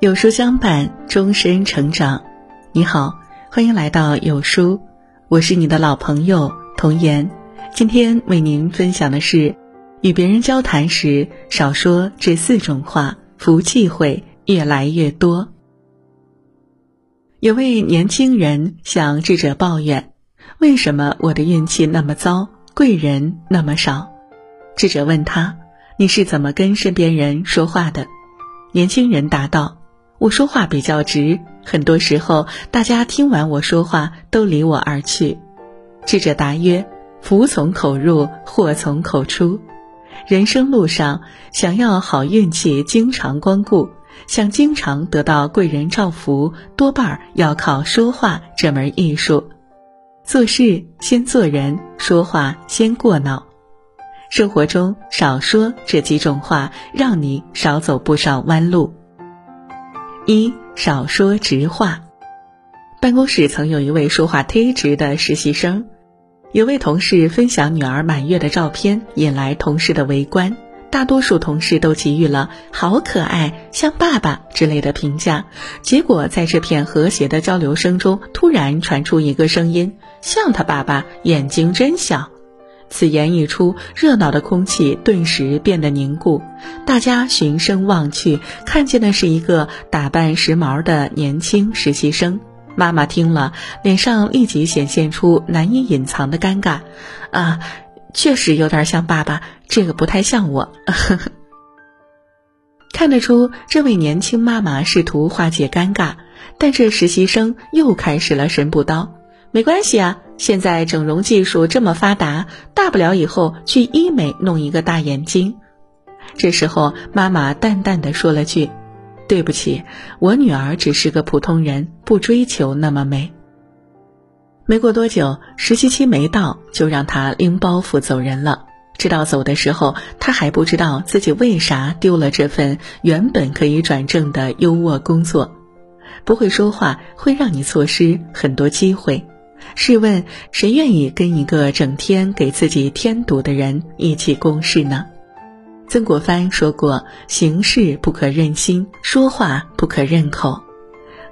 有书相伴，终身成长。你好，欢迎来到有书，我是你的老朋友童言。今天为您分享的是，与别人交谈时少说这四种话，福气会越来越多。有位年轻人向智者抱怨：“为什么我的运气那么糟，贵人那么少？”智者问他：“你是怎么跟身边人说话的？”年轻人答道。我说话比较直，很多时候大家听完我说话都离我而去。智者答曰：“福从口入，祸从口出。人生路上，想要好运气经常光顾，想经常得到贵人照拂，多半要靠说话这门艺术。做事先做人，说话先过脑。生活中少说这几种话，让你少走不少弯路。”一少说直话。办公室曾有一位说话忒直的实习生，有位同事分享女儿满月的照片，引来同事的围观。大多数同事都给予了“好可爱，像爸爸”之类的评价。结果在这片和谐的交流声中，突然传出一个声音：“像他爸爸，眼睛真小。”此言一出，热闹的空气顿时变得凝固。大家循声望去，看见的是一个打扮时髦的年轻实习生。妈妈听了，脸上立即显现出难以隐藏的尴尬。啊，确实有点像爸爸，这个不太像我。看得出，这位年轻妈妈试图化解尴尬，但这实习生又开始了神补刀。没关系啊。现在整容技术这么发达，大不了以后去医美弄一个大眼睛。这时候，妈妈淡淡的说了句：“对不起，我女儿只是个普通人，不追求那么美。”没过多久，实习期没到，就让她拎包袱走人了。直到走的时候，她还不知道自己为啥丢了这份原本可以转正的优渥工作。不会说话会让你错失很多机会。试问，谁愿意跟一个整天给自己添堵的人一起共事呢？曾国藩说过：“行事不可任心，说话不可任口。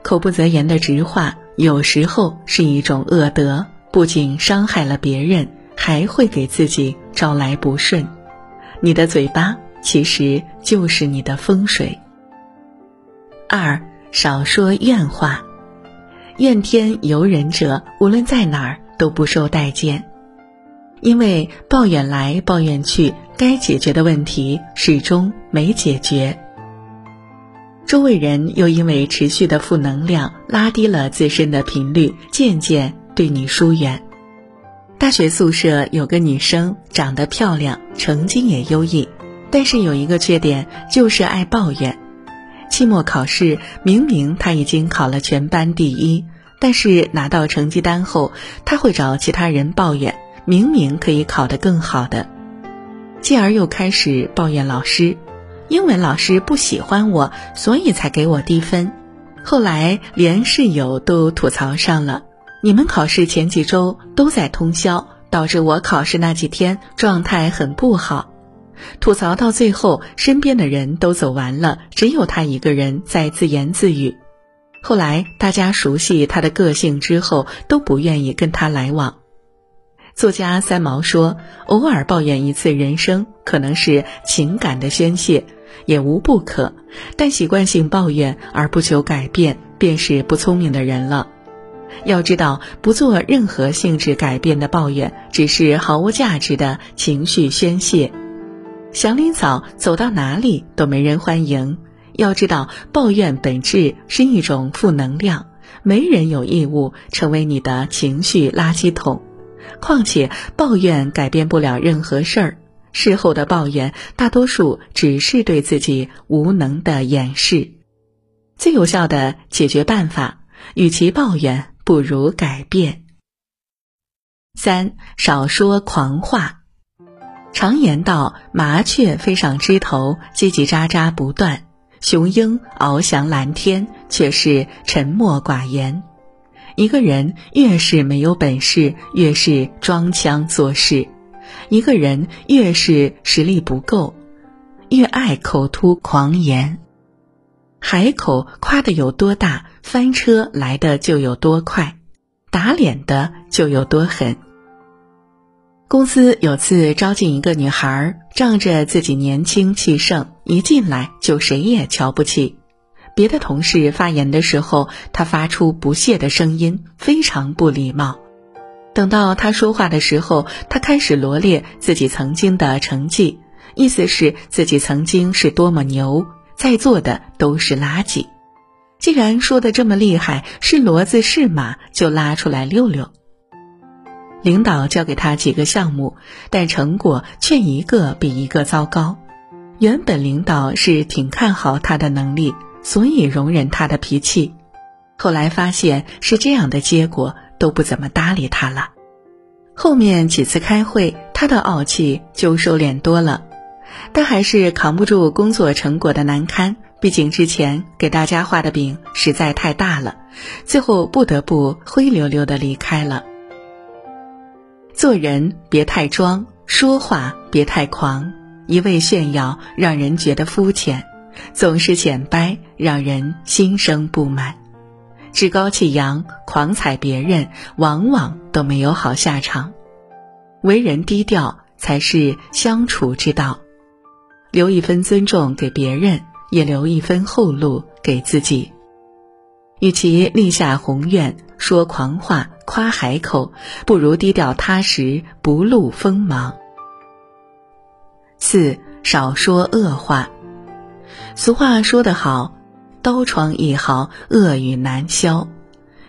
口不择言的直话，有时候是一种恶德，不仅伤害了别人，还会给自己招来不顺。你的嘴巴其实就是你的风水。二，少说怨话。”怨天尤人者，无论在哪儿都不受待见，因为抱怨来抱怨去，该解决的问题始终没解决。周围人又因为持续的负能量，拉低了自身的频率，渐渐对你疏远。大学宿舍有个女生，长得漂亮，成绩也优异，但是有一个缺点，就是爱抱怨。期末考试，明明他已经考了全班第一，但是拿到成绩单后，他会找其他人抱怨，明明可以考得更好的，继而又开始抱怨老师，英文老师不喜欢我，所以才给我低分。后来连室友都吐槽上了，你们考试前几周都在通宵，导致我考试那几天状态很不好。吐槽到最后，身边的人都走完了，只有他一个人在自言自语。后来大家熟悉他的个性之后，都不愿意跟他来往。作家三毛说：“偶尔抱怨一次人生，可能是情感的宣泄，也无不可。但习惯性抱怨而不求改变，便是不聪明的人了。要知道，不做任何性质改变的抱怨，只是毫无价值的情绪宣泄。”祥林嫂走到哪里都没人欢迎。要知道，抱怨本质是一种负能量，没人有义务成为你的情绪垃圾桶。况且，抱怨改变不了任何事儿，事后的抱怨大多数只是对自己无能的掩饰。最有效的解决办法，与其抱怨，不如改变。三，少说狂话。常言道：“麻雀飞上枝头，叽叽喳喳不断；雄鹰翱翔蓝天，却是沉默寡言。”一个人越是没有本事，越是装腔作势。一个人越是实力不够，越爱口突狂言，海口夸的有多大，翻车来的就有多快，打脸的就有多狠。公司有次招进一个女孩，仗着自己年轻气盛，一进来就谁也瞧不起。别的同事发言的时候，她发出不屑的声音，非常不礼貌。等到他说话的时候，他开始罗列自己曾经的成绩，意思是自己曾经是多么牛，在座的都是垃圾。既然说的这么厉害，是骡子是马，就拉出来溜溜。领导交给他几个项目，但成果却一个比一个糟糕。原本领导是挺看好他的能力，所以容忍他的脾气。后来发现是这样的结果，都不怎么搭理他了。后面几次开会，他的傲气就收敛多了，但还是扛不住工作成果的难堪。毕竟之前给大家画的饼实在太大了，最后不得不灰溜溜的离开了。做人别太装，说话别太狂，一味炫耀让人觉得肤浅，总是显摆让人心生不满，趾高气扬、狂踩别人，往往都没有好下场。为人低调才是相处之道，留一分尊重给别人，也留一分后路给自己。与其立下宏愿，说狂话。夸海口，不如低调踏实，不露锋芒。四少说恶话。俗话说得好，刀疮一好，恶语难消。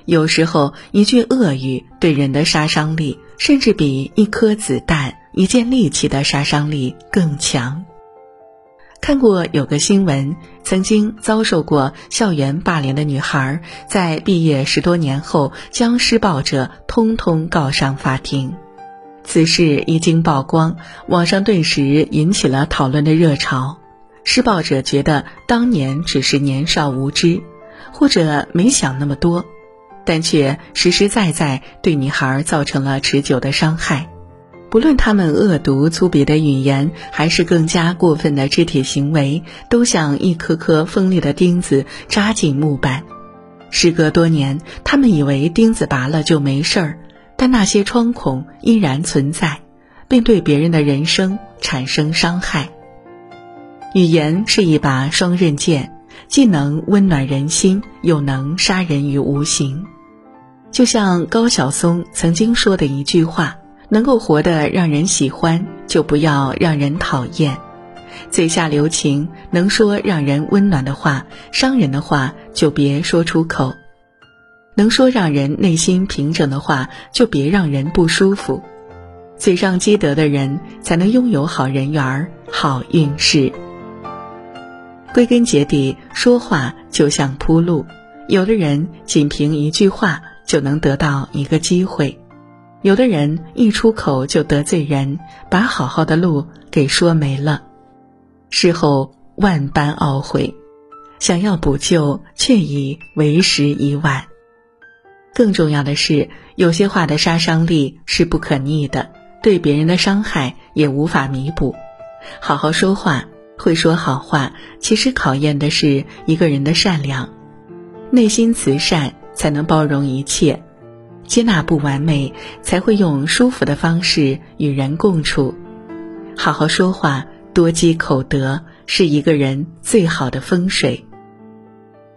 有时候一句恶语对人的杀伤力，甚至比一颗子弹、一件利器的杀伤力更强。看过有个新闻，曾经遭受过校园霸凌的女孩，在毕业十多年后，将施暴者通通告上法庭。此事一经曝光，网上顿时引起了讨论的热潮。施暴者觉得当年只是年少无知，或者没想那么多，但却实实在在对女孩造成了持久的伤害。不论他们恶毒粗鄙的语言，还是更加过分的肢体行为，都像一颗颗锋利的钉子扎进木板。时隔多年，他们以为钉子拔了就没事儿，但那些创孔依然存在，并对别人的人生产生伤害。语言是一把双刃剑，既能温暖人心，又能杀人于无形。就像高晓松曾经说的一句话。能够活得让人喜欢，就不要让人讨厌；嘴下留情，能说让人温暖的话，伤人的话就别说出口；能说让人内心平整的话，就别让人不舒服。嘴上积德的人，才能拥有好人缘儿、好运势。归根结底，说话就像铺路，有的人仅凭一句话就能得到一个机会。有的人一出口就得罪人，把好好的路给说没了，事后万般懊悔，想要补救却已为时已晚。更重要的是，有些话的杀伤力是不可逆的，对别人的伤害也无法弥补。好好说话，会说好话，其实考验的是一个人的善良，内心慈善才能包容一切。接纳不完美，才会用舒服的方式与人共处。好好说话，多积口德，是一个人最好的风水。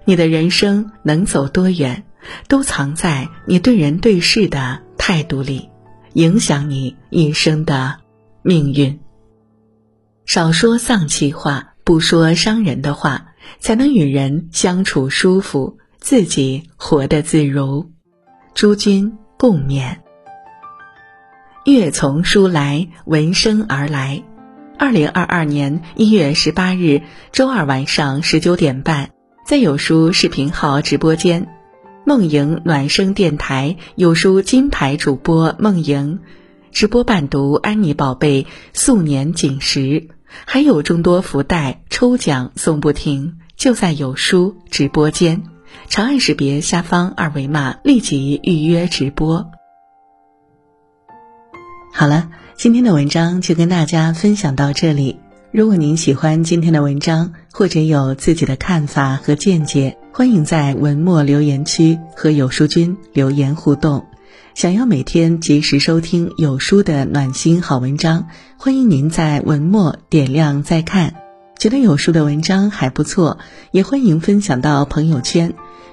你的人生能走多远，都藏在你对人对事的态度里，影响你一生的命运。少说丧气话，不说伤人的话，才能与人相处舒服，自己活得自如。诸君共勉。月从书来，闻声而来。二零二二年一月十八日周二晚上十九点半，在有书视频号直播间，梦莹暖声电台有书金牌主播梦莹直播伴读《安妮宝贝》素年锦时，还有众多福袋抽奖送不停，就在有书直播间。长按识别下方二维码，立即预约直播。好了，今天的文章就跟大家分享到这里。如果您喜欢今天的文章，或者有自己的看法和见解，欢迎在文末留言区和有书君留言互动。想要每天及时收听有书的暖心好文章，欢迎您在文末点亮再看。觉得有书的文章还不错，也欢迎分享到朋友圈。